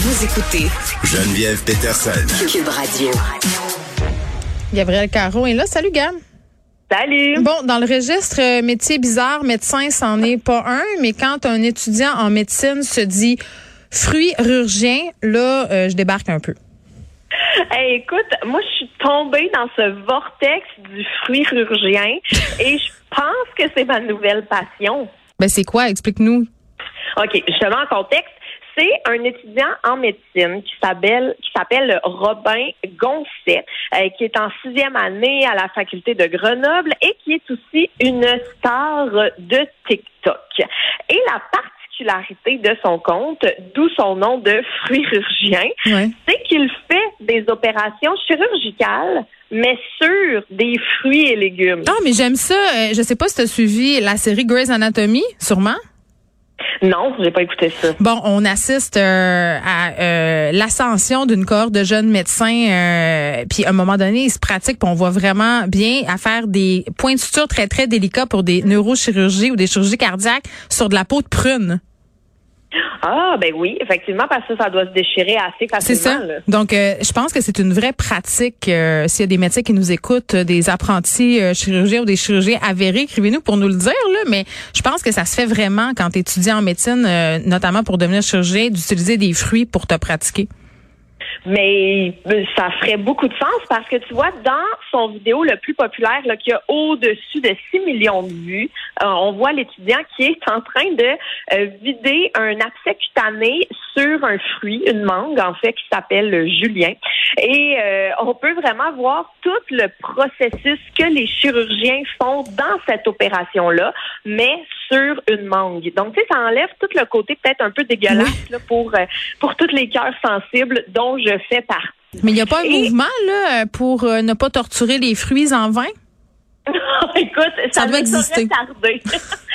Vous écoutez Geneviève Peterson. Cube Radio. Gabriel Caron est là. Salut, Gab. Salut. Bon, dans le registre euh, métier bizarre, médecin, c'en est pas un, mais quand un étudiant en médecine se dit fruit rurgien, là, euh, je débarque un peu. Hey, écoute, moi, je suis tombée dans ce vortex du fruit rurgien et je pense que c'est ma nouvelle passion. Ben, c'est quoi? Explique-nous. OK, justement, en contexte, c'est un étudiant en médecine qui s'appelle qui s'appelle Robin Goncet, euh, qui est en sixième année à la faculté de Grenoble et qui est aussi une star de TikTok. Et la particularité de son compte, d'où son nom de fruit rurgien, Ouais. c'est qu'il fait des opérations chirurgicales, mais sur des fruits et légumes. Ah, mais j'aime ça. Euh, je sais pas si tu as suivi la série Grey's Anatomy, sûrement? Non, j'ai pas écouté ça. Bon, on assiste euh, à euh, l'ascension d'une cohorte de jeunes médecins. euh, puis à un moment donné, ils se pratiquent, puis on voit vraiment bien à faire des points de suture très très délicats pour des neurochirurgies ou des chirurgies cardiaques sur de la peau de prune. Ah, ben oui, effectivement, parce que ça doit se déchirer assez C'est facilement. ça. là. Donc, euh, je pense que c'est une vraie pratique. euh, S'il y a des médecins qui nous écoutent, euh, des apprentis chirurgiens ou des chirurgiens avérés, écrivez-nous pour nous le dire. Là, mais je pense que ça se fait vraiment quand tu étudies en médecine, notamment pour devenir chirurgien, d'utiliser des fruits pour te pratiquer. Mais ça ferait beaucoup de sens parce que tu vois, dans son vidéo le plus populaire, là, qui a au-dessus de 6 millions de vues, euh, on voit l'étudiant qui est en train de euh, vider un abcès cutané sur un fruit, une mangue en fait, qui s'appelle le julien. Et euh, on peut vraiment voir tout le processus que les chirurgiens font dans cette opération-là, mais sur une mangue. Donc, tu sais, ça enlève tout le côté peut-être un peu dégueulasse là, pour, euh, pour tous les cœurs sensibles dont je fais partie. Mais il n'y a pas un Et- mouvement là pour euh, ne pas torturer les fruits en vin? Écoute, ça, Ça doit exister.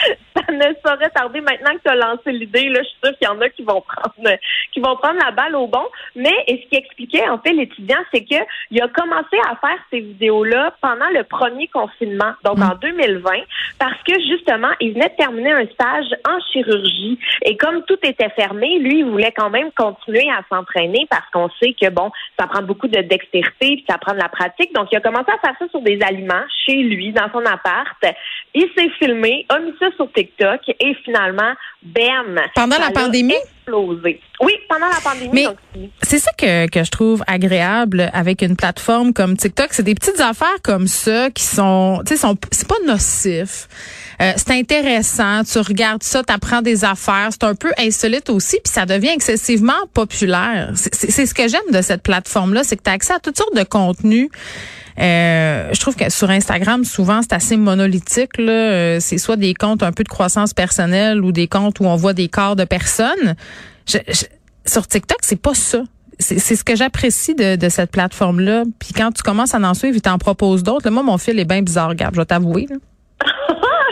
ne saurait tarder. Maintenant que tu as lancé l'idée, là, je suis sûre qu'il y en a qui vont prendre qui vont prendre la balle au bon. Mais et ce qui expliquait en fait l'étudiant, c'est que il a commencé à faire ces vidéos-là pendant le premier confinement, donc Mm. en 2020, parce que justement, il venait de terminer un stage en chirurgie. Et comme tout était fermé, lui, il voulait quand même continuer à s'entraîner parce qu'on sait que bon, ça prend beaucoup de dextérité, puis ça prend de la pratique. Donc, il a commencé à faire ça sur des aliments chez lui, dans son appart. Il s'est filmé, a mis ça sur TikTok et finalement, bam! Pendant ça la pandémie? Explosé. Oui, pendant la pandémie. Mais- donc, C'est ça que, que je trouve agréable avec une plateforme comme TikTok. C'est des petites affaires comme ça qui sont, tu sais, c'est pas nocif. Euh, c'est intéressant. Tu regardes ça, tu apprends des affaires. C'est un peu insolite aussi, puis ça devient excessivement populaire. C'est ce que j'aime de cette plateforme-là, c'est que tu as accès à toutes sortes de contenus. Euh, je trouve que sur Instagram, souvent, c'est assez monolithique. Là. Euh, C'est soit des comptes un peu de croissance personnelle ou des comptes où on voit des corps de personnes. Je- je- sur TikTok, c'est pas ça. C'est c'est ce que j'apprécie de, de cette plateforme-là. Puis quand tu commences à en suivre, ils t'en proposent d'autres. Là, Moi, mon fil est bien bizarre, Gab, je vais t'avouer. là.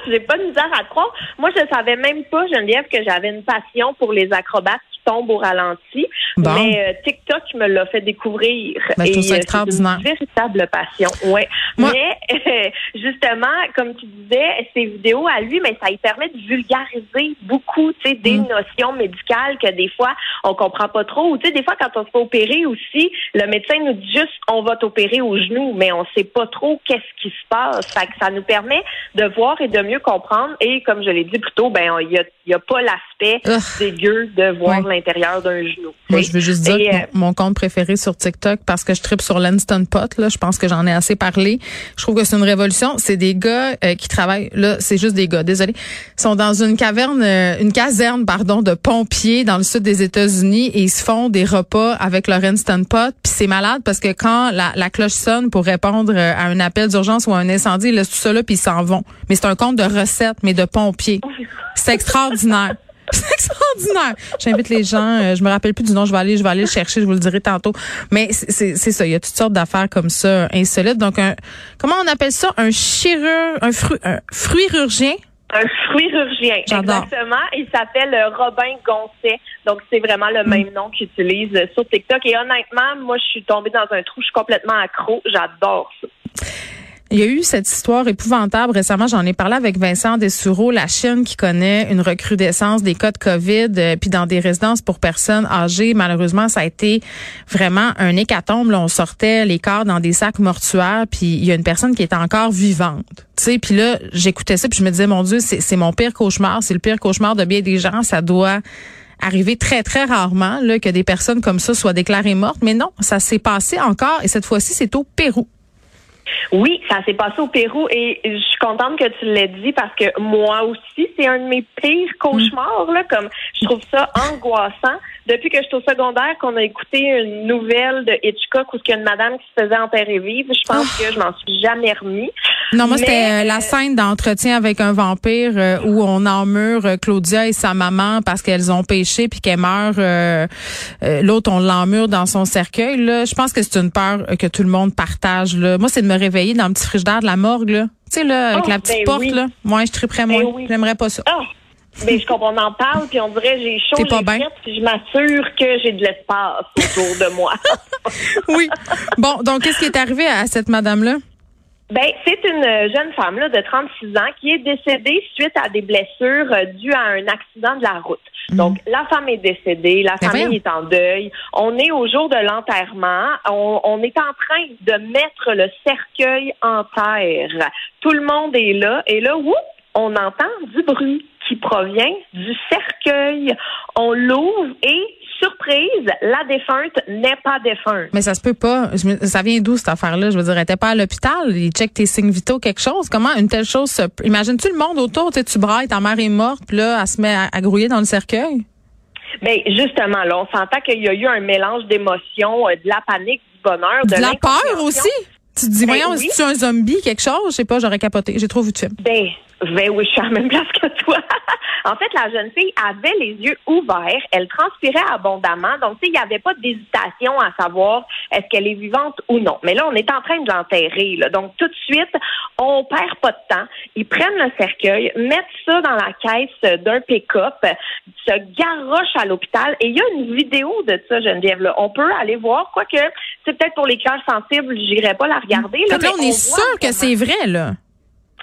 J'ai pas de misère à croire. Moi, je savais même pas, Geneviève, que j'avais une passion pour les acrobates qui tombent au ralenti. Bon. Mais euh, TikTok me l'a fait découvrir. Ben, je trouve ça euh, extraordinaire. Une véritable passion. Ouais. Moi- Mais euh, justement, comme tu disais, ces vidéos à lui, mais ça lui permet de vulgariser beaucoup, tu sais, des Mm. notions médicales que des fois on comprend pas trop. Ou tu sais, des fois quand on se fait opérer aussi, le médecin nous dit juste on va t'opérer au genou, mais on sait pas trop qu'est-ce qui se passe. Fait que ça nous permet de voir et de mieux comprendre. Et comme je l'ai dit plus tôt, ben il y a, il y a pas l'aspect dégueu de voir Ouais. L'intérieur d'un genou. Moi, je veux juste dire Et, que euh, mon, compte préféré sur TikTok, parce que je tripe sur l'Instant Pot, là, je pense que j'en ai assez parlé. Je trouve que c'est une révolution. C'est des gars euh, qui travaillent, là, c'est juste des gars, désolé. Ils sont dans une caverne, euh, une caserne, pardon, de pompiers dans le sud des États-Unis et ils se font des repas avec leur Instant Pot. Puis c'est malade parce que quand la, la cloche sonne pour répondre à un appel d'urgence ou à un incendie, ils laissent tout ça là puis ils s'en vont. Mais c'est un compte de recettes, mais de pompiers. C'est extraordinaire. C'est extraordinaire. J'invite les gens. euh, je me rappelle plus du nom. Je vais aller, je vais aller le chercher. Je vous le dirai tantôt. Mais c'est ça. Il y a toutes sortes d'affaires comme ça insolites. Donc un, comment on appelle ça? Un chirurgien, un, fru, un fruirurgien? Un fruirurgien. Exactement. Il s'appelle euh, Robin Goncet. Donc, c'est vraiment le même nom qu'il utilise euh, sur TikTok. Et honnêtement, moi, je suis tombée dans un trou. Je suis complètement accro. J'adore ça. Il y a eu cette histoire épouvantable récemment. J'en ai parlé avec Vincent Dessureau, la Chine qui connaît une recrudescence des cas de COVID, euh, puis dans des résidences pour personnes âgées. Malheureusement, ça a été vraiment un hécatombe. Là, on sortait les corps dans des sacs mortuaires, puis il y a une personne qui est encore vivante. Puis là, j'écoutais ça, puis je me disais, mon Dieu, c'est mon pire cauchemar. C'est le pire cauchemar de bien des gens. Ça doit arriver très, très rarement là, que des personnes comme ça soient déclarées mortes. Mais non, ça s'est passé encore, et cette fois-ci, c'est au Pérou. Oui, ça s'est passé au Pérou et je suis contente que tu l'aies dit parce que moi aussi, c'est un de mes pires cauchemars, là, comme je trouve ça angoissant. Depuis que je suis au secondaire, qu'on a écouté une nouvelle de Hitchcock où il y a une madame qui se faisait enterrer vive, je pense ah. que je m'en suis jamais remis. Non, moi, c'était euh, la scène d'entretien avec un vampire euh, où on emmure euh, Claudia et sa maman parce qu'elles ont péché puis qu'elle meurt. L'autre, on l'emmure dans son cercueil. Là. Je pense que c'est une peur que tout le monde partage. Là. Moi, c'est de me réveiller dans le petit frigidaire de la morgue. Là. Tu sais, là, avec oh, la petite ben porte. Là. Moi, je triperais ben moins. J'aimerais pas ça. Oh. Mais je comprends, on en parle, puis on dirait j'ai chaud, j'ai pas puis je m'assure que j'ai de l'espace autour de moi. oui. Bon, donc qu'est-ce qui est arrivé à cette madame-là? Ben, c'est une jeune femme là, de 36 ans qui est décédée suite à des blessures euh, dues à un accident de la route. Mhm. Donc, la femme est décédée, la famille est en deuil. On est au jour de l'enterrement. On, on, est en train de mettre le cercueil en terre. Tout le monde est là. Et là, whoop, on entend du bruit qui provient du cercueil. On l'ouvre et surprise, la défunte n'est pas défunte. Mais ça se peut pas. Ça vient d'où cette affaire-là? Je veux dire, elle était pas à l'hôpital? Il check tes signes vitaux, quelque chose? Comment une telle chose se... Imagine-tu le monde autour, tu brailles, ta mère est morte, puis là, elle se met à, grouiller dans le cercueil? Mais ben, justement, là, on s'entend qu'il y a eu un mélange d'émotions, euh, de la panique, du bonheur, de, de la peur aussi? Tu te dis, ben voyons, tu un zombie, quelque chose? Je sais pas, j'aurais capoté. J'ai trop vu de film. Ben, ben oui, je suis à la même place que toi. en fait, la jeune fille avait les yeux ouverts, elle transpirait abondamment, donc tu sais, il n'y avait pas d'hésitation à savoir est-ce qu'elle est vivante ou non. Mais là, on est en train de l'enterrer. Donc tout de suite, on perd pas de temps. Ils prennent le cercueil, mettent ça dans la caisse d'un pick-up, se garochent à l'hôpital. Et il y a une vidéo de ça, Geneviève. Là. On peut aller voir, quoique c'est peut-être pour les cœurs sensibles, j'irai pas la regarder. Là, on, est sûr que c'est vrai, là.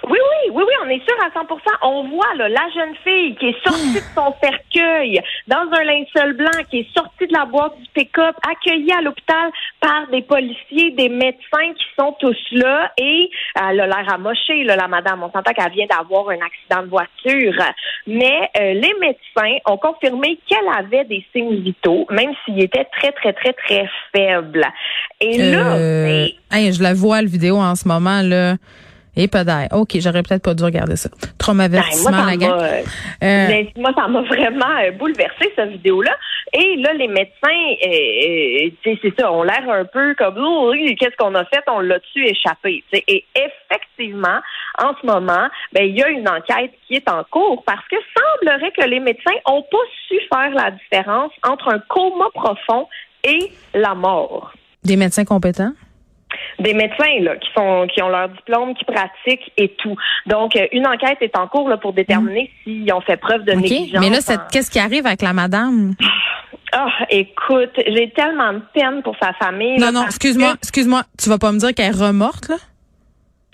Oui, oui, oui, oui, on est sûr à 100 On voit là, la jeune fille qui est sortie de son cercueil dans un linceul blanc, qui est sortie de la boîte du pick-up, accueillie à l'hôpital par des policiers, des médecins qui sont tous là et elle a l'air amochée, là, la madame. On s'entend qu'elle vient d'avoir un accident de voiture. Mais euh, les médecins ont confirmé qu'elle avait des signes vitaux, même s'ils étaient très, très, très, très faibles. Et là, euh, je la vois, la vidéo en ce moment, là. Et pas d'air. OK, j'aurais peut-être pas dû regarder ça. Traumavertissement, ben, la gueule. Euh, euh, moi, ça m'a vraiment euh, bouleversé, cette vidéo-là. Et là, les médecins, c'est ça, ont l'air un peu comme, oh, qu'est-ce qu'on a fait? On l'a-tu échappé? Et effectivement, en ce moment, ben, il y a une enquête qui est en cours parce que semblerait que les médecins ont pas su faire la différence entre un coma profond et la mort. Des médecins compétents? Des médecins là, qui sont qui ont leur diplôme, qui pratiquent et tout. Donc euh, une enquête est en cours là, pour déterminer mm. s'ils ont fait preuve de négligence. Mais là, qu'est-ce qui arrive avec la madame? Ah, oh, écoute, j'ai tellement de peine pour sa famille. Non, non, excuse-moi, excuse-moi, tu vas pas me dire qu'elle est remorte, là?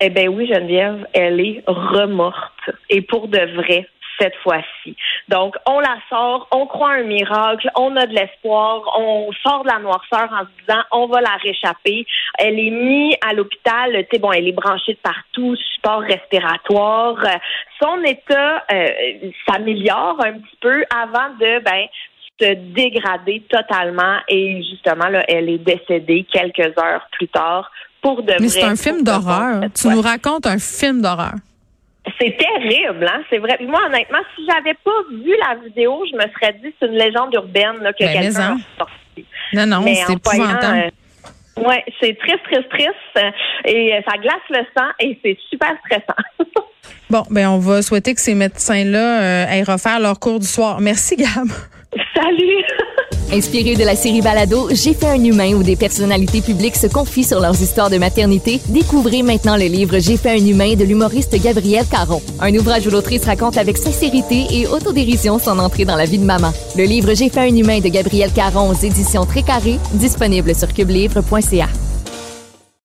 Eh ben oui, Geneviève, elle est remorte. Et pour de vrai cette fois-ci. Donc, on la sort, on croit un miracle, on a de l'espoir, on sort de la noirceur en se disant on va la réchapper. Elle est mise à l'hôpital, tu sais, bon, elle est branchée de partout, support respiratoire. Son état euh, s'améliore un petit peu avant de, ben, se dégrader totalement et justement là, elle est décédée quelques heures plus tard pour de Mais c'est un film d'horreur. Tu nous racontes un film d'horreur. C'est terrible, hein? C'est vrai. moi, honnêtement, si j'avais pas vu la vidéo, je me serais dit c'est une légende urbaine là, que ben, quelqu'un a sorti. Non, non, c'est épouvantable. Euh, ouais, c'est triste, triste, triste. Et euh, ça glace le sang et c'est super stressant. bon, ben on va souhaiter que ces médecins-là euh, aillent refaire leur cours du soir. Merci, Gab. Salut. Inspiré de la série Balado, J'ai fait un humain où des personnalités publiques se confient sur leurs histoires de maternité, découvrez maintenant le livre J'ai fait un humain de l'humoriste Gabriel Caron. Un ouvrage où l'autrice raconte avec sincérité et autodérision son entrée dans la vie de maman. Le livre J'ai fait un humain de Gabriel Caron aux éditions Très Carré, disponible sur cubelivre.ca.